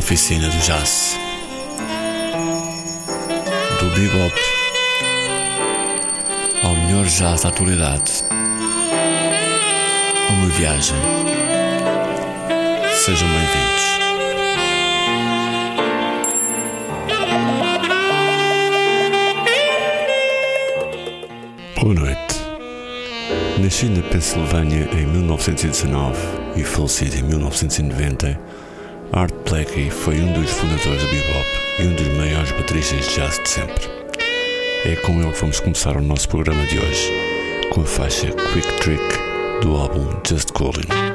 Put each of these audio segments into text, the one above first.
oficina do jazz. Do bebop ao melhor jazz da atualidade. Uma viagem. Sejam bem-vindos. Boa noite. Nascido na Pensilvânia em 1919 e falecido em 1990, Art Blakey foi um dos fundadores do bebop e um dos maiores bateristas de jazz de sempre. É com ele que vamos começar o nosso programa de hoje, com a faixa Quick Trick do álbum Just Calling.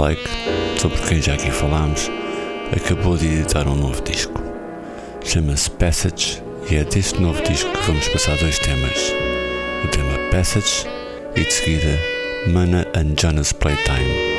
Blake, sobre quem já aqui falámos, acabou de editar um novo disco. Chama-se Passage e é deste novo disco que vamos passar dois temas. O tema Passage e de seguida Mana and Jonas Playtime.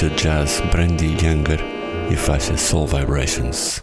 A arpista de jazz Brandy Younger e a faixa Soul Vibrations.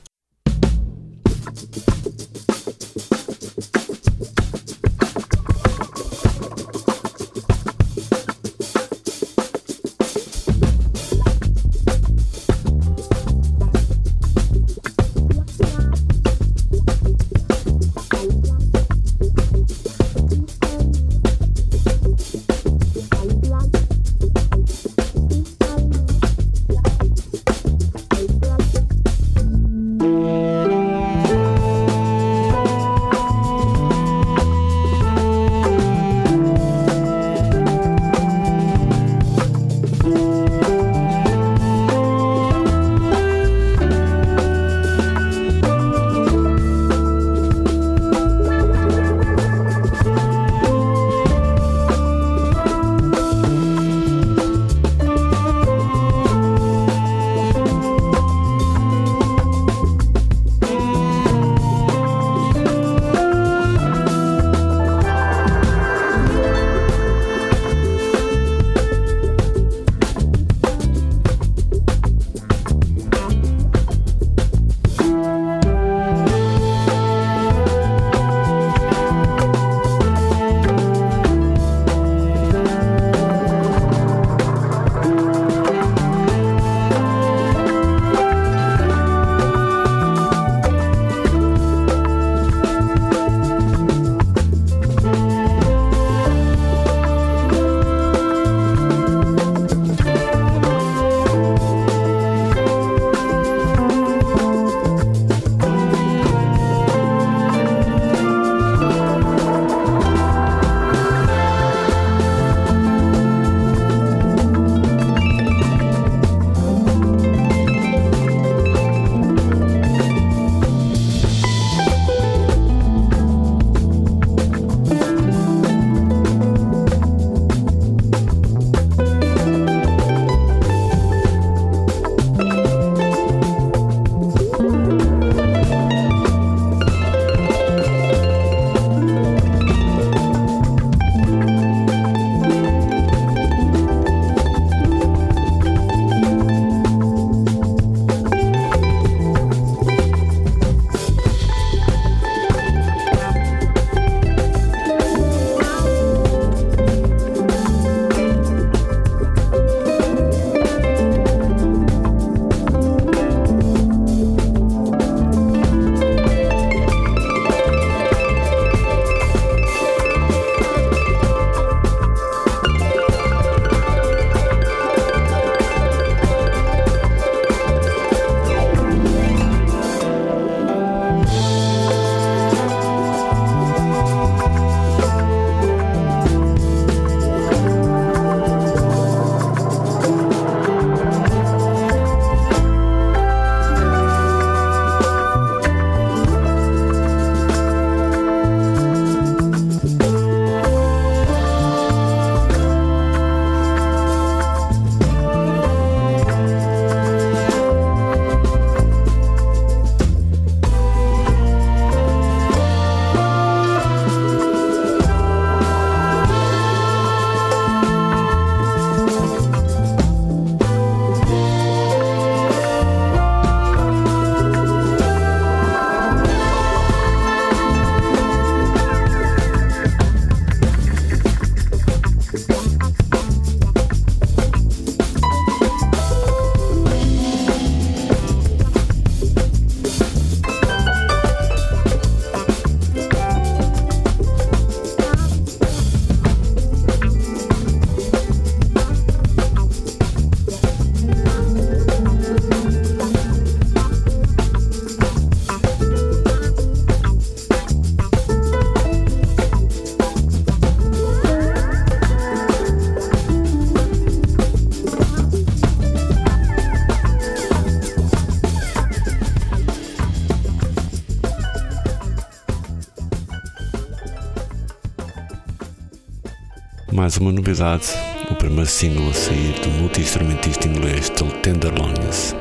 Uma novidade, o primeiro single a sair do multi-instrumentista inglês Till Tenderloins.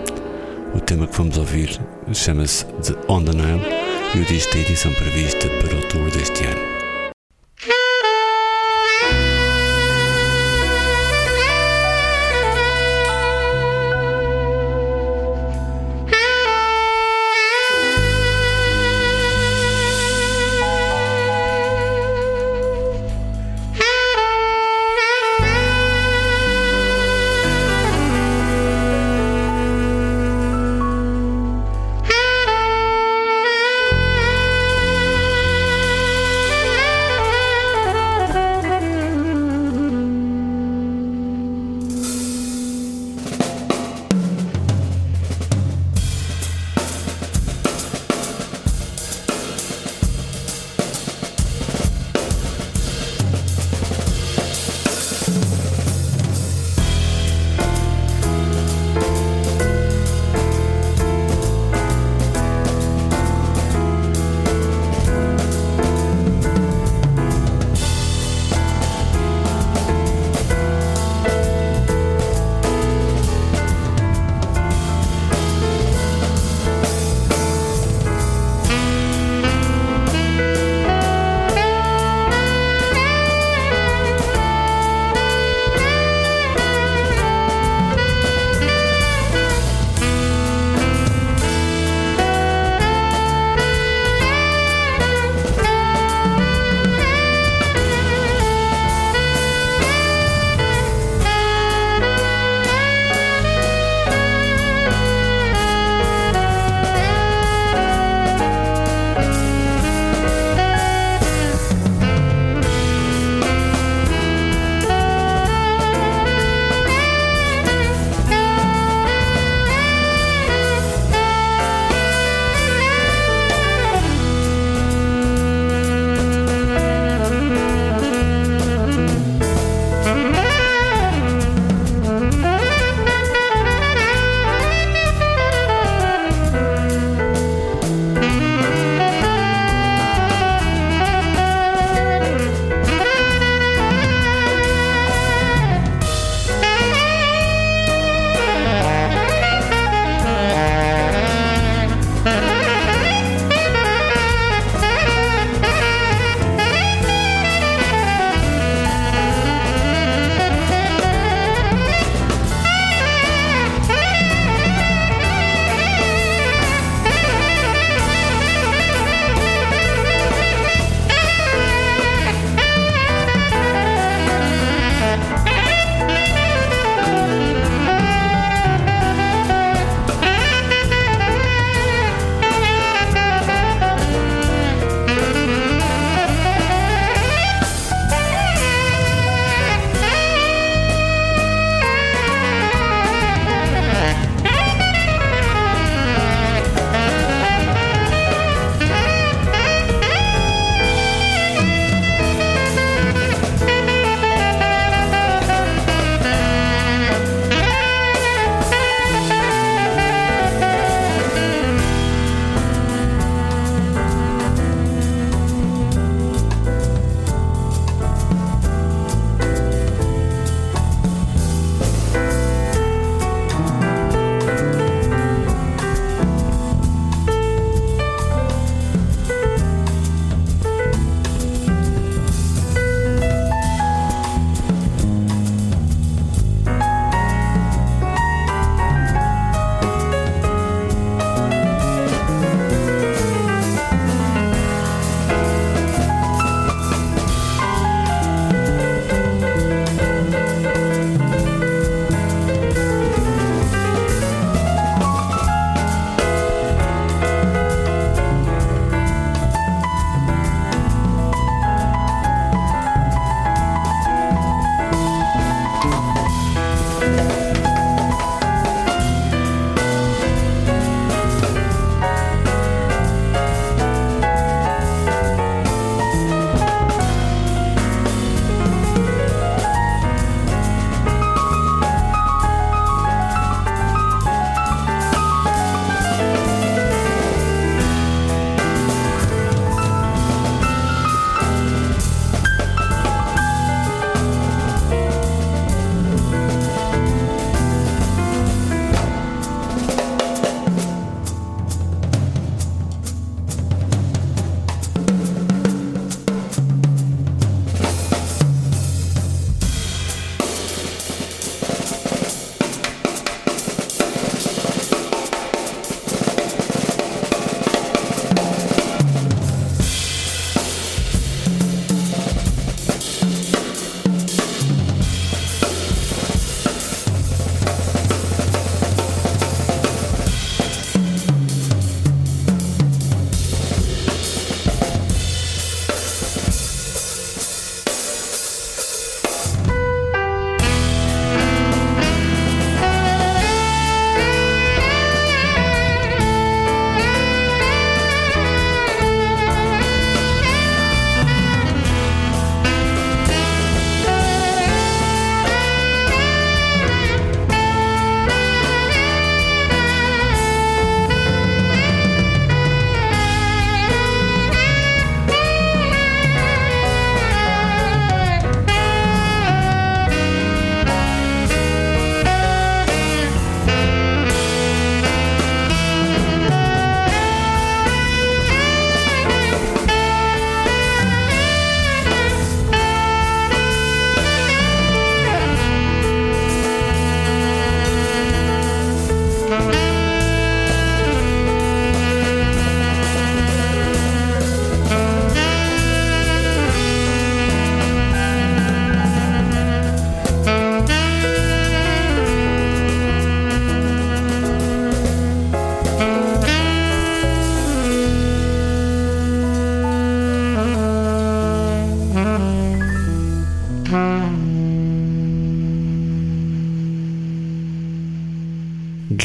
O tema que vamos ouvir chama-se The On The Nile e o disco tem edição prevista para outubro deste ano.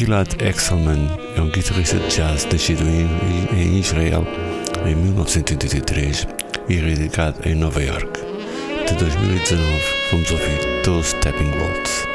Gilad Exelman é um guitarrista de jazz nascido em, Israel em 1983 e radicado em Nova York. De 2019, vamos ouvir 12 Stepping Waltz.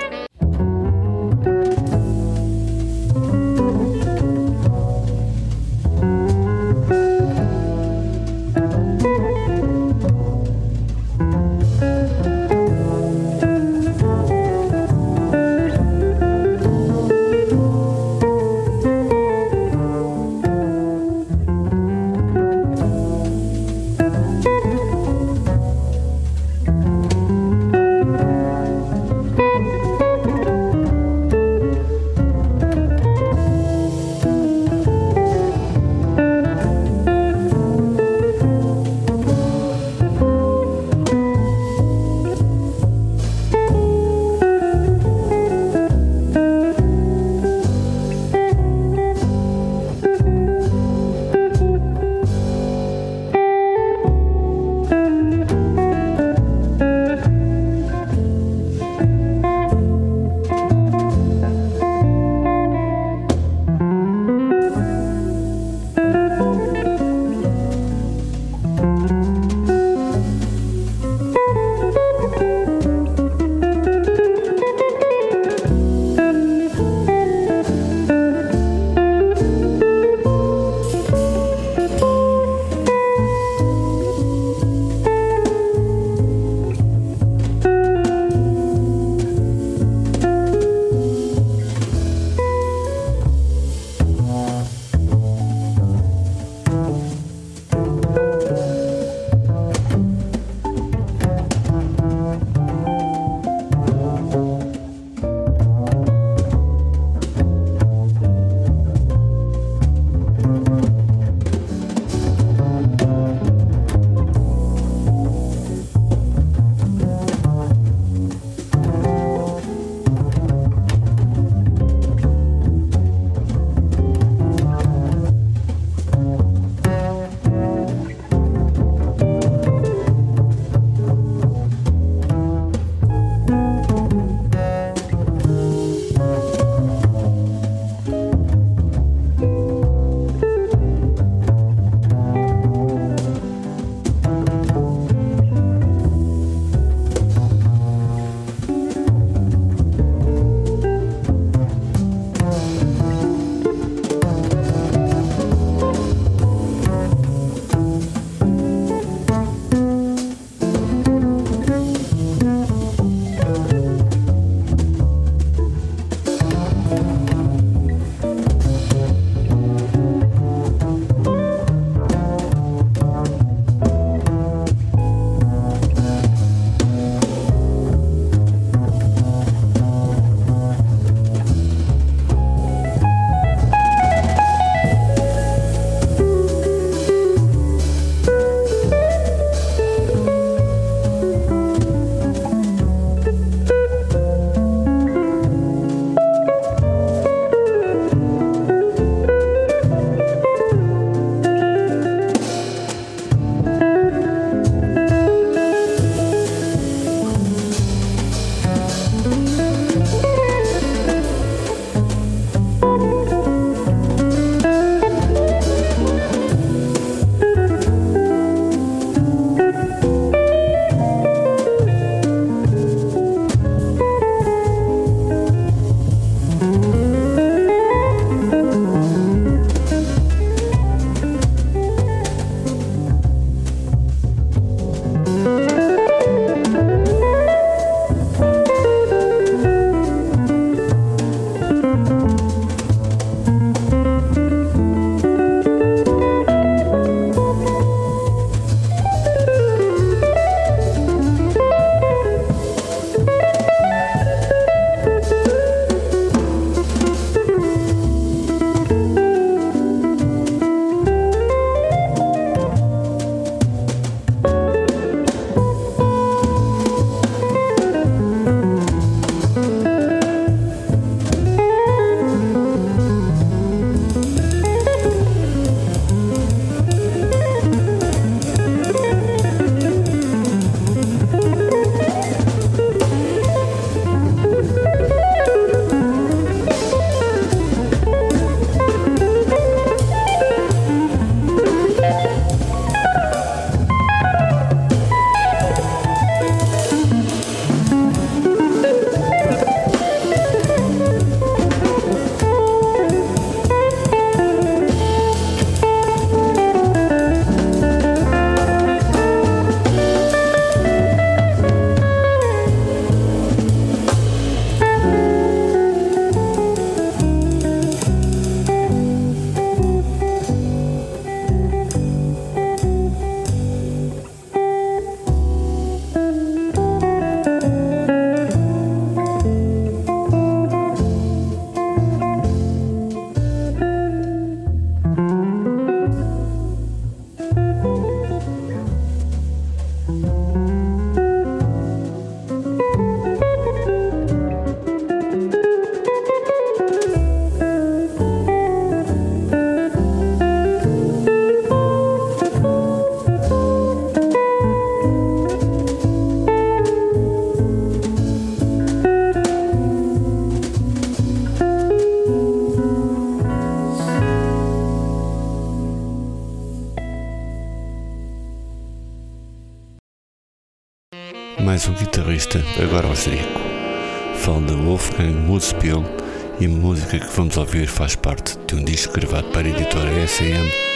Vamos ouvir faz parte de um disco gravado para a editora SM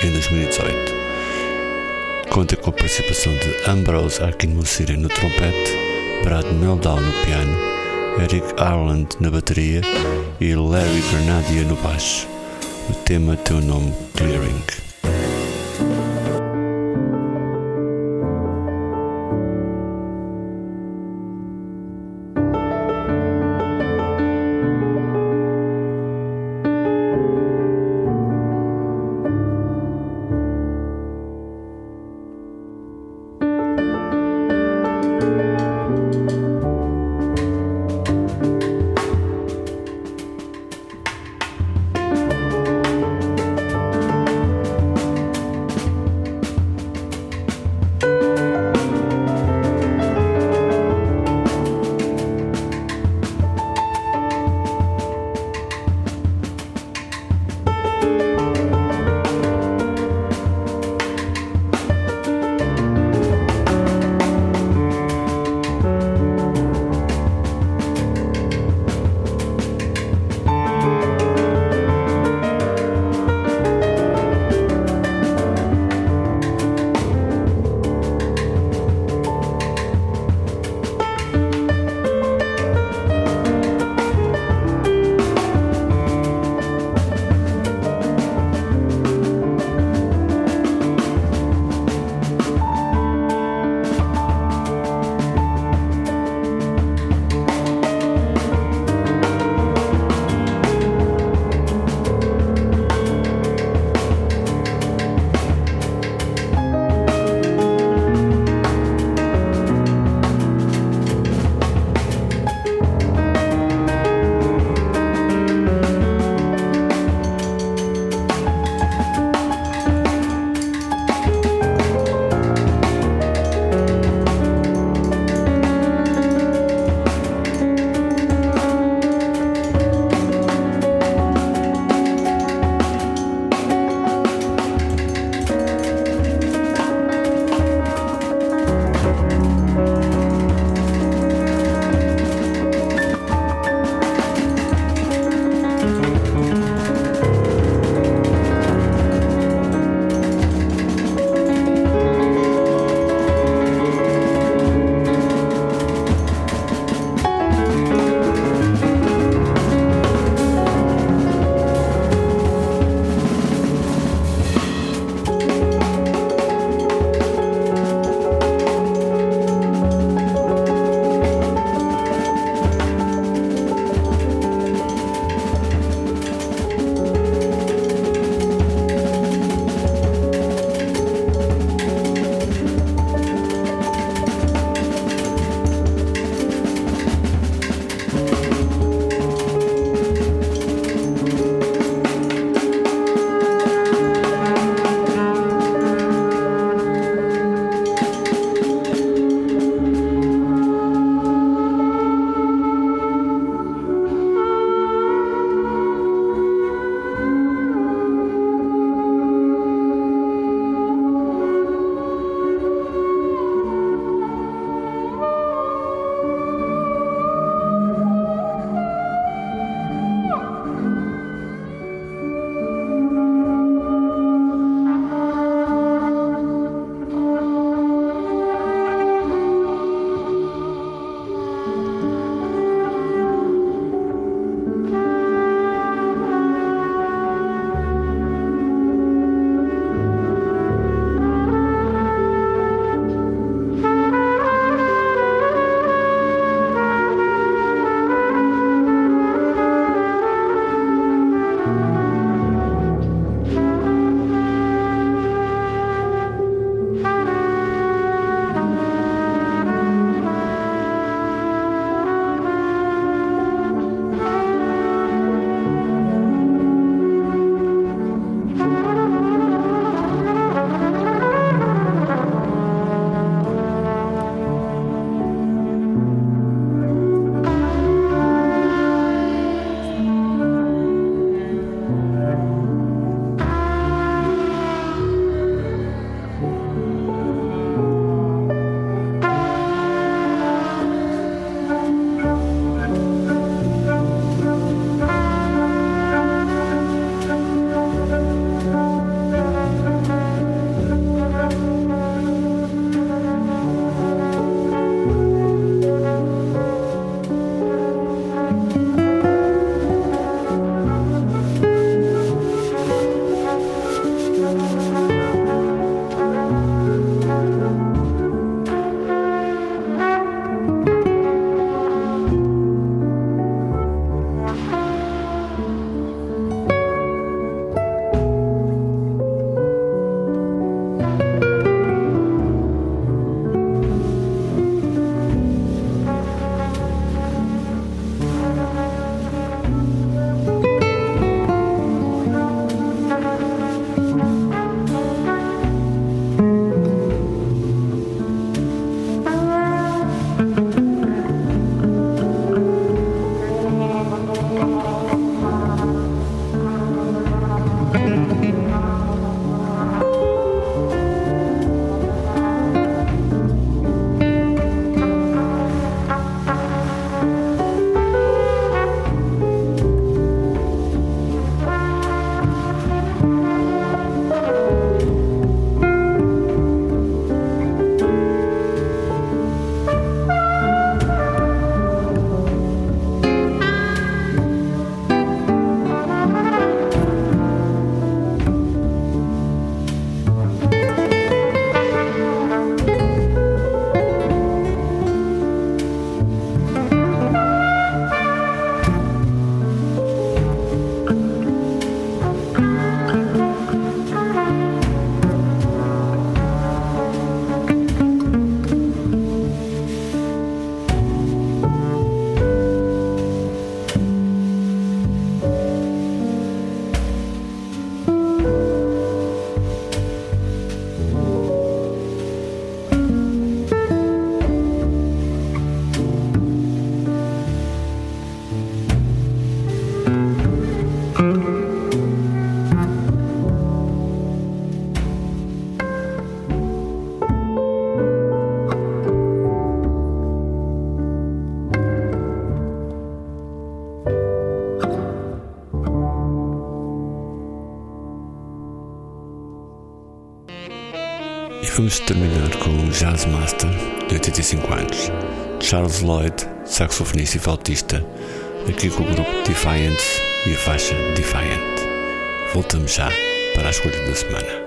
em 2018. Conta com a participação de Ambrose Akinmusire no trompete, Brad Meldau no piano, Eric Ireland na bateria e Larry Granadier no baixo. O tema tem o nome Clearing. Vamos terminar com um Jazz Master de 85 anos, Charles Lloyd, saxofonista e flautista, aqui com o grupo Defiant e a faixa Defiant. Voltamos já para a escolha da semana.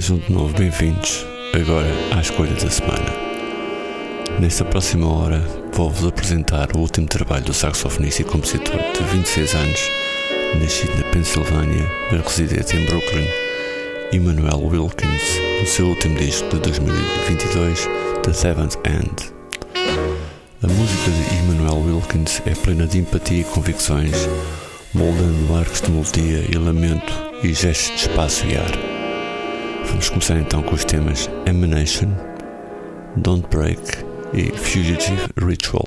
Sejam de novo bem-vindos agora à escolha da semana. Nesta próxima hora vou-vos apresentar o último trabalho do saxofonista e compositor de 26 anos, nascido na Pensilvânia, mas residente em Brooklyn, Emmanuel Wilkins, no seu último disco de 2022, The Seventh End. A música de Emmanuel Wilkins é plena de empatia e convicções, moldando arcos de melodia e lamento e gestos de espaço e ar. Vamos começar então com os temas Emanation, Don't Break e Fugitive Ritual.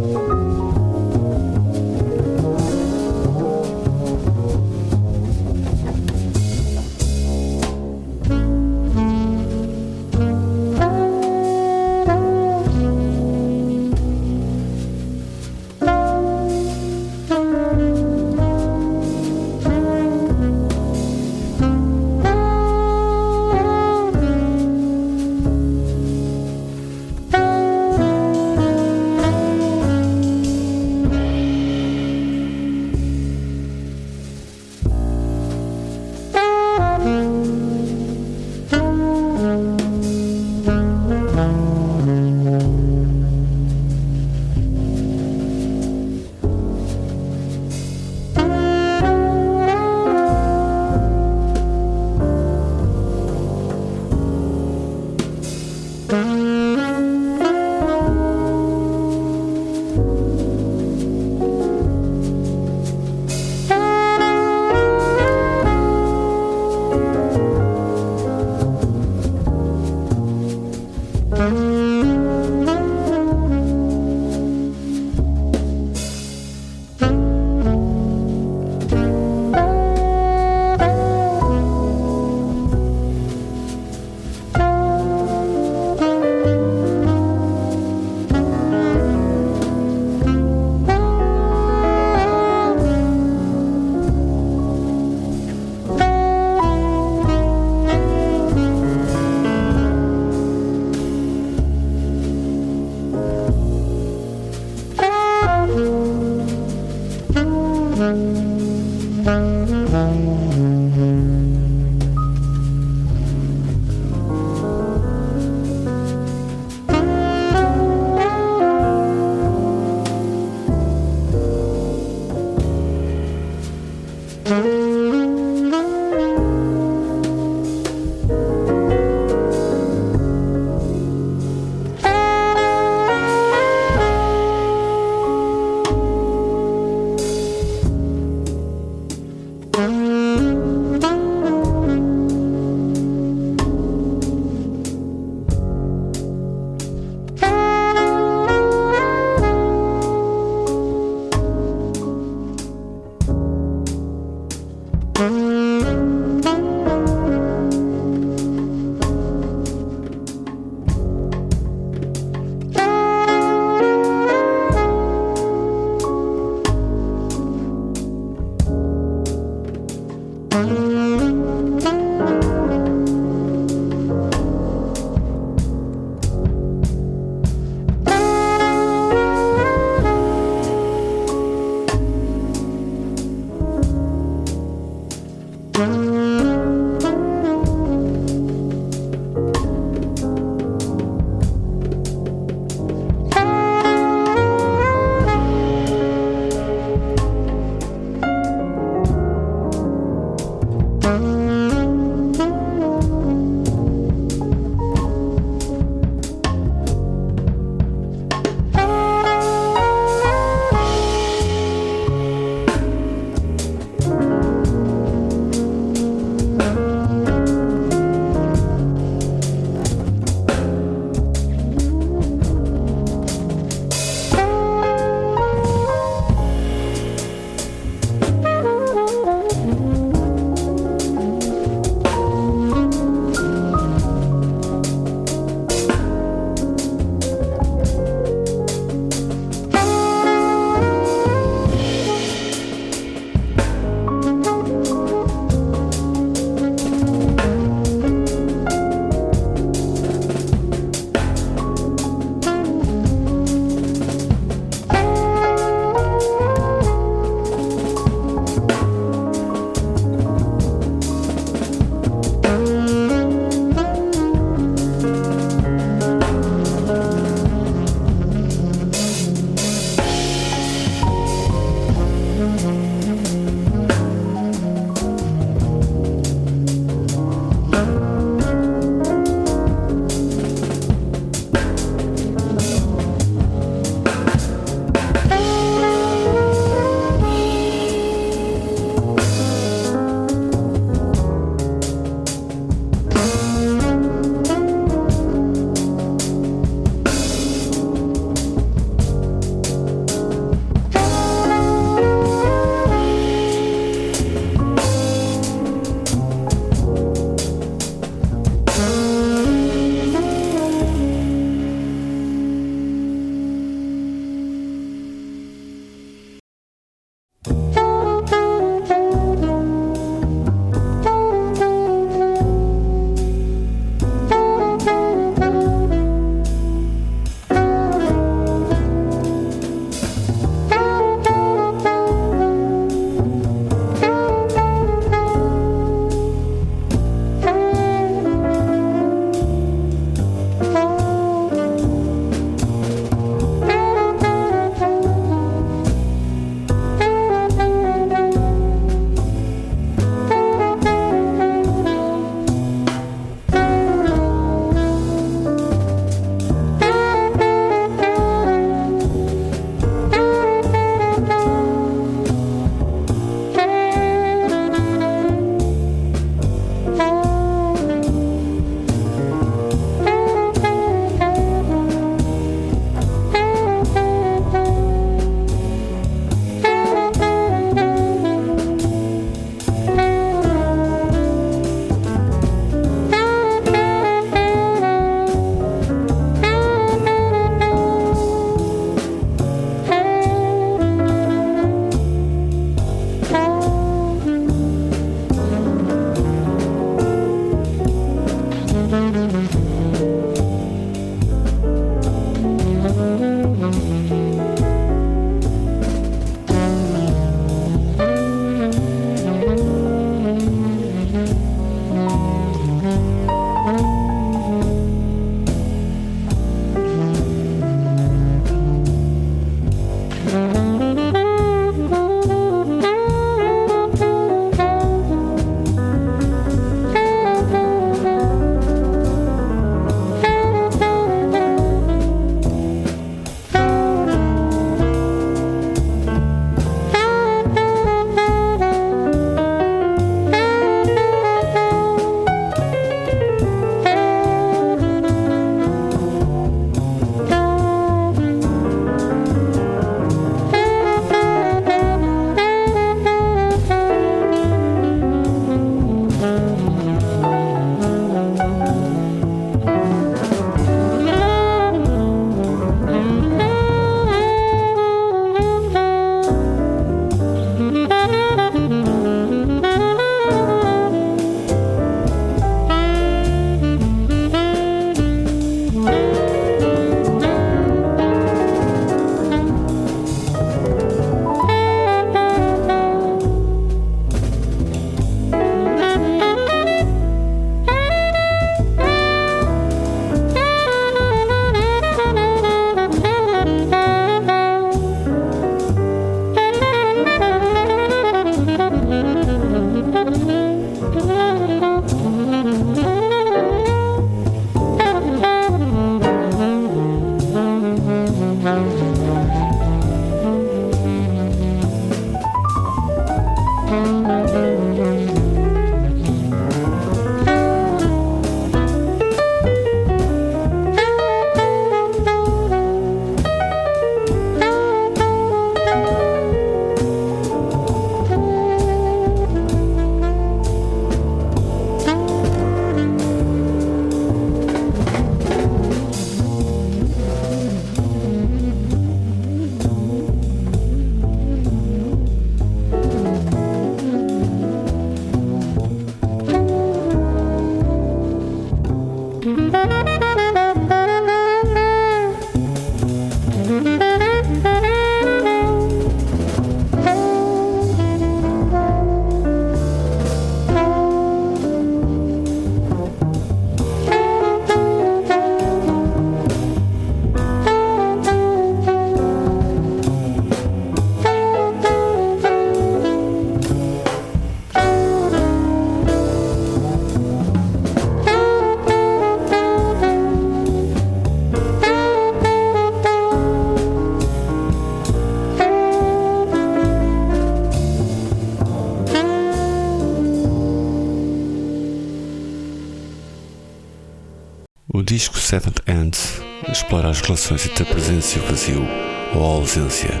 Relações entre a presença e o vazio ou a ausência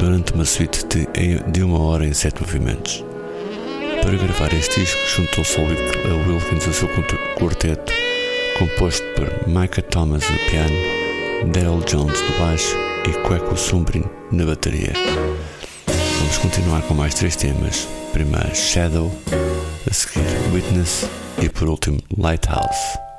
durante uma suite de, uma hora em sete movimentos. Para gravar este disco, juntou-se a Wilkins ao seu quarteto, composto por Micah Thomas no piano, Daryl Jones no baixo e Queco Sumbrin na bateria. Vamos continuar com mais três temas. Primeiro Shadow, a seguir Witness e por último Lighthouse.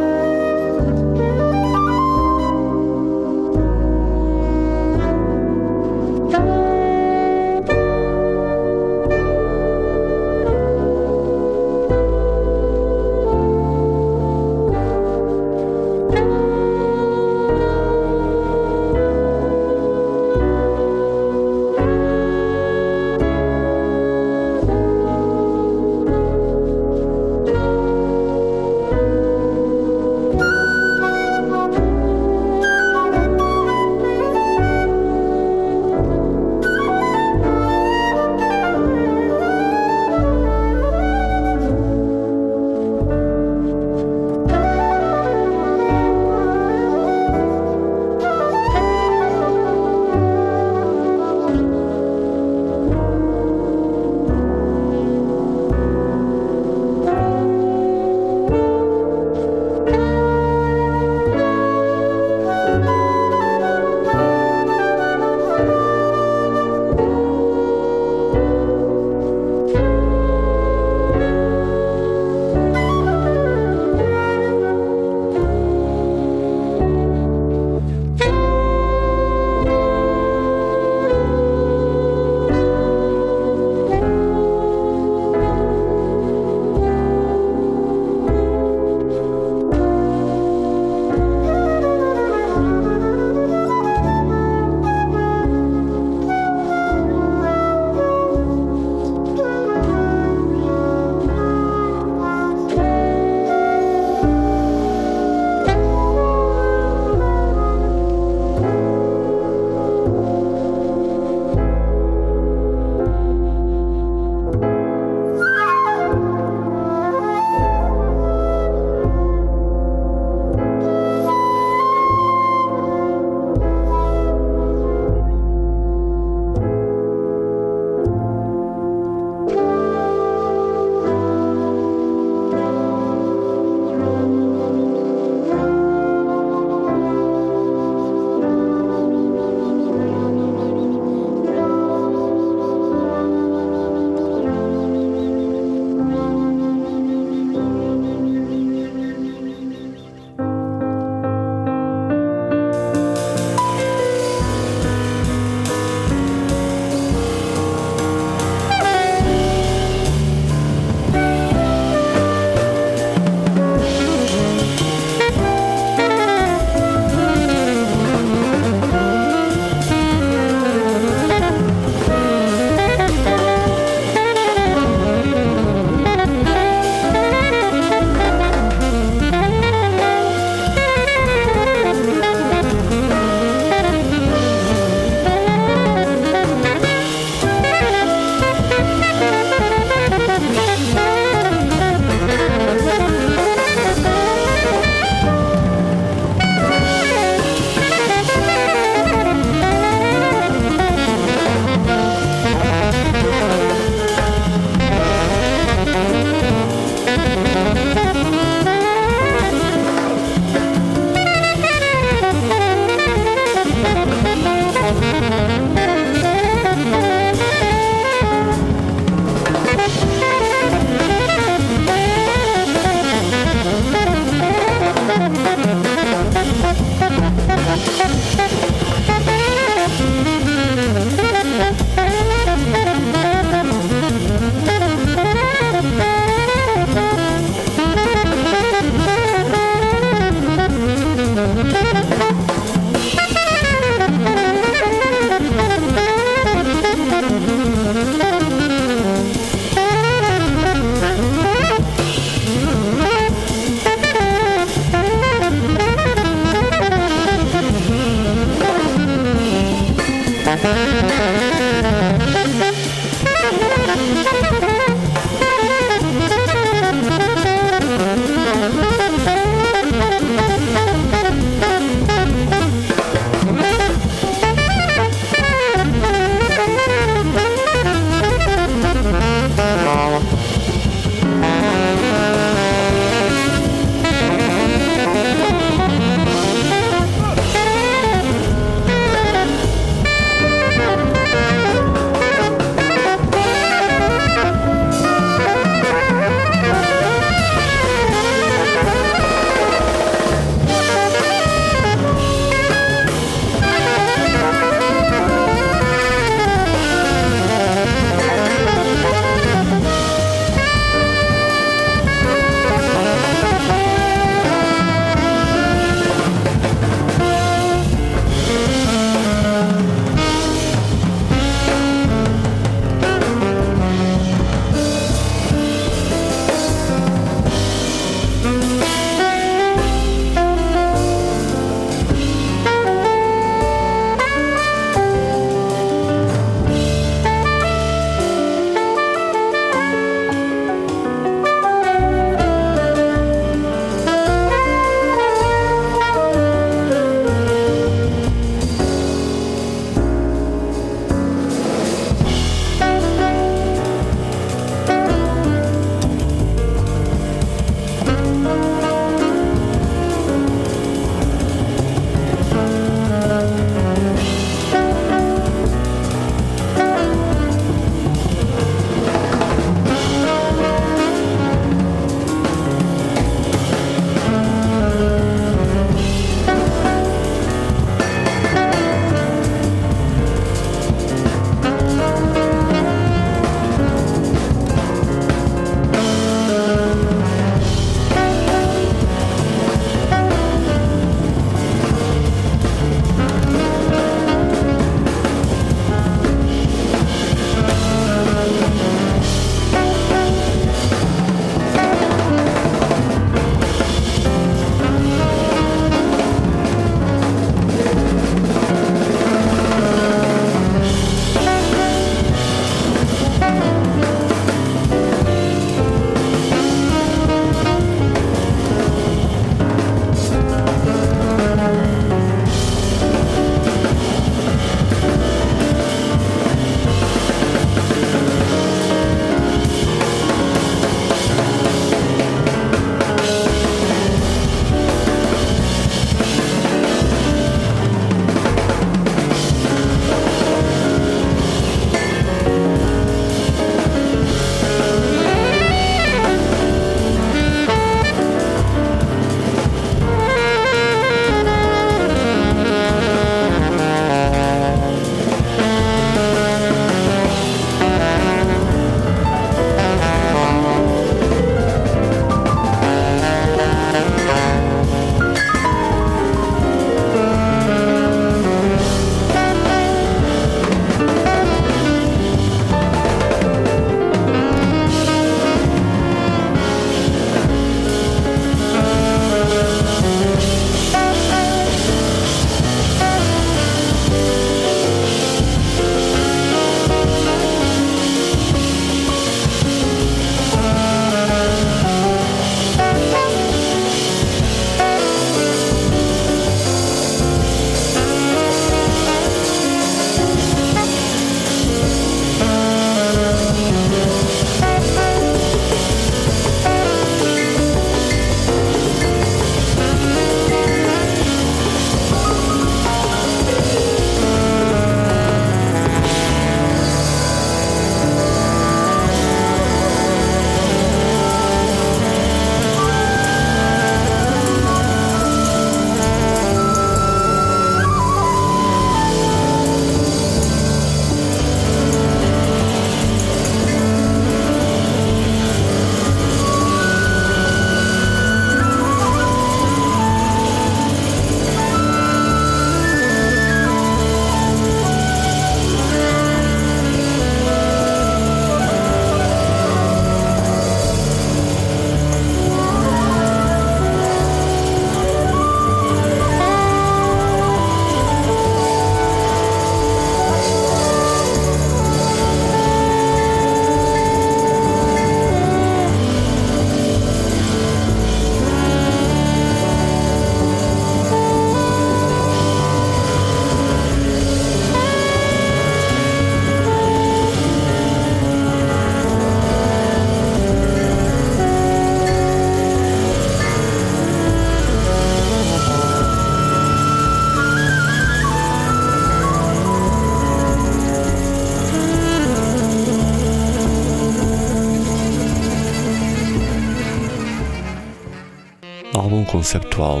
Conceptual,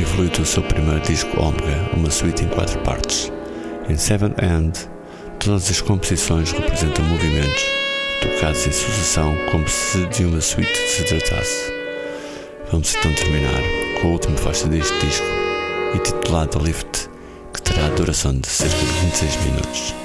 evoluiu do seu primeiro disco Omega, uma suíte em quatro partes. Em Seven End, todas as composições representam movimentos tocados em sucessão como se de uma suíte se tratasse. Vamos então terminar com a última faixa deste disco, intitulada Lift, que terá duração de cerca de 26 minutos.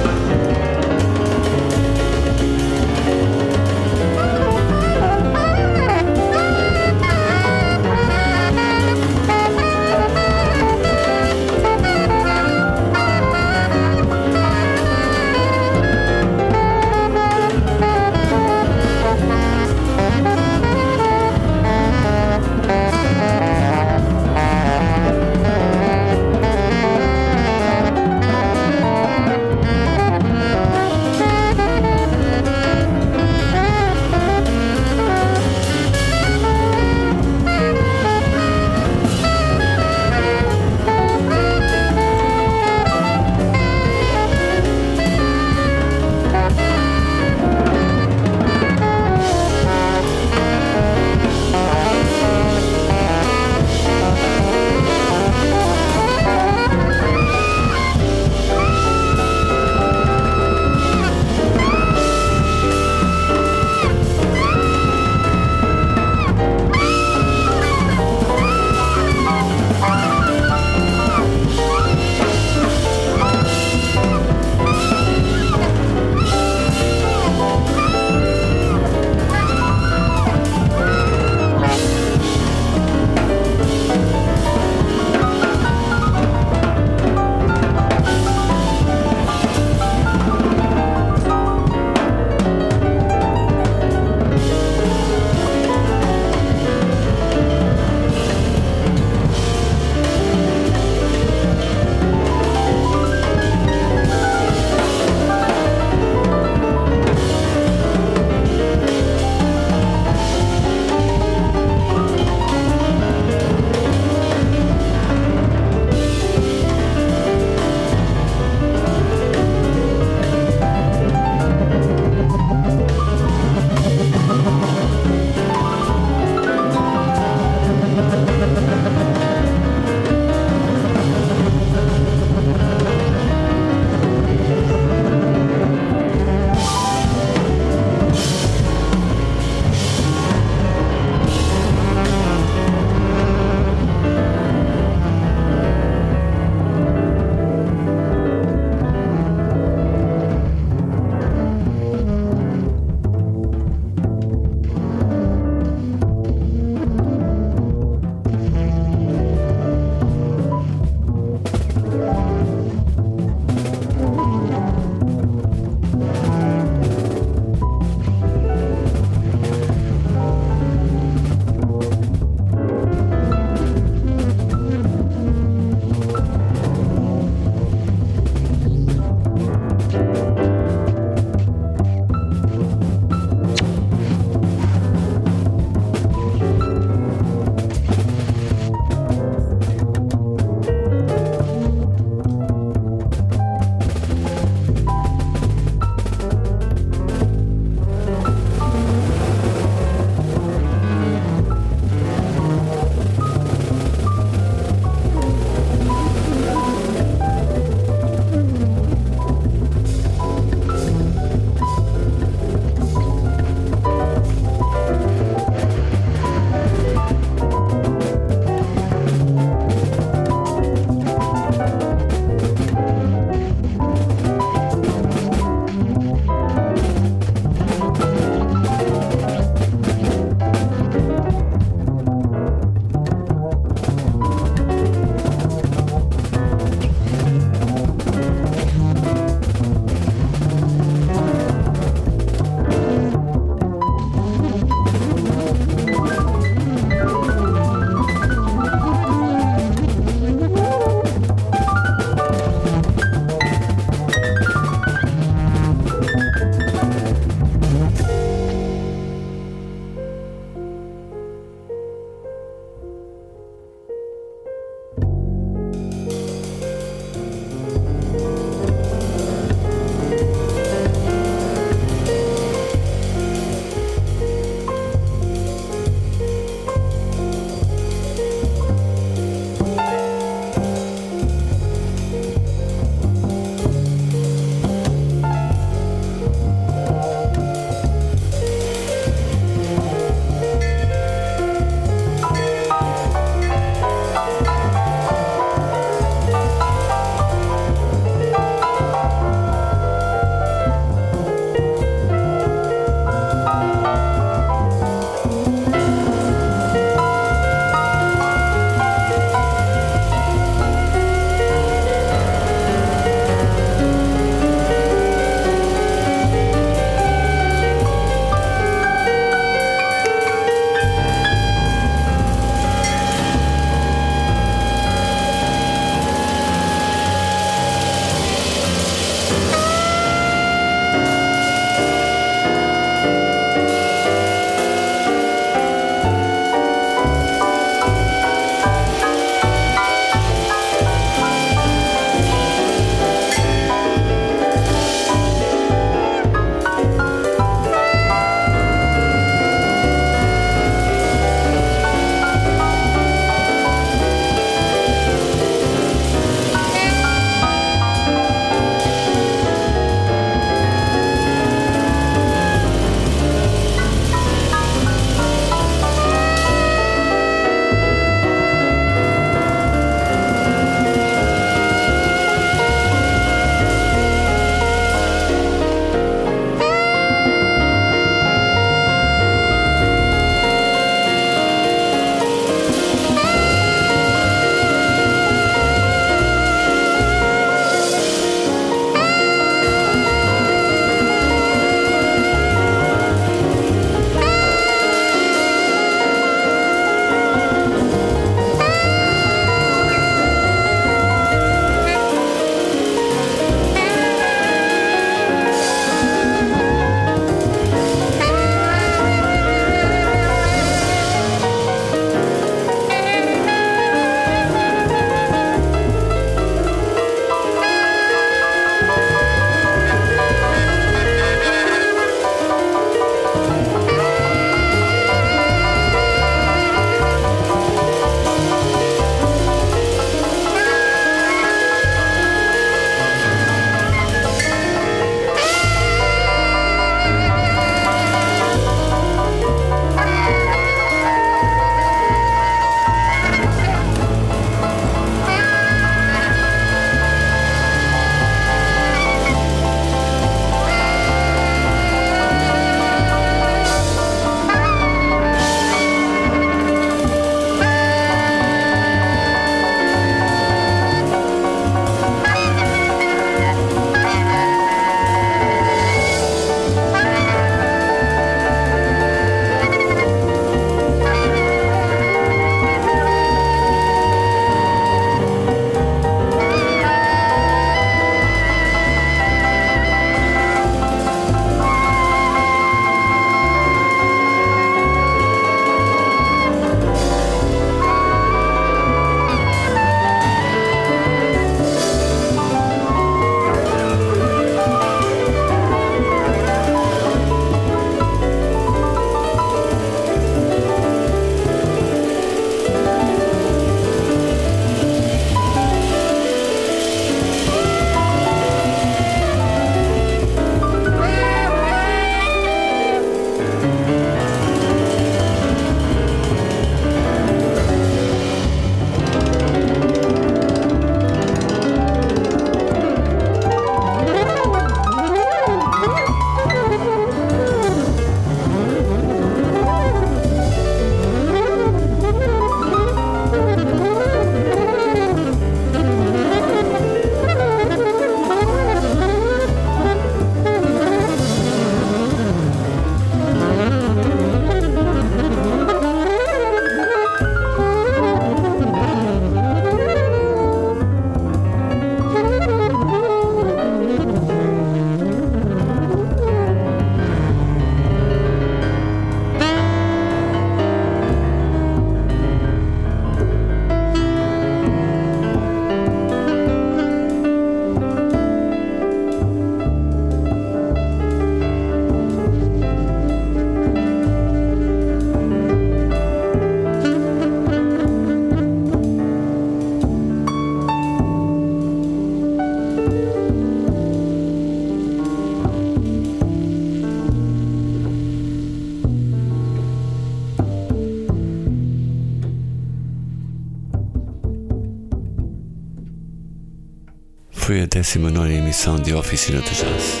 19 emissão de Oficina de Jazz.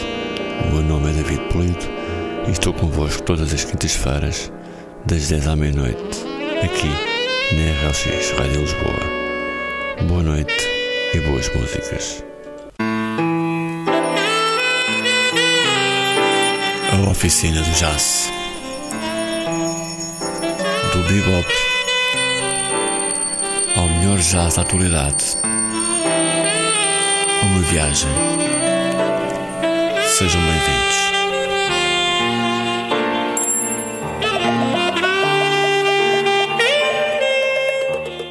O meu nome é David Polido e estou convosco todas as quintas-feiras, das 10 à meia-noite, aqui na RLX Rádio Lisboa. Boa noite e boas músicas. A Oficina do Jazz Do bebop ao melhor jazz da atualidade viagem. Sejam bem-vindos.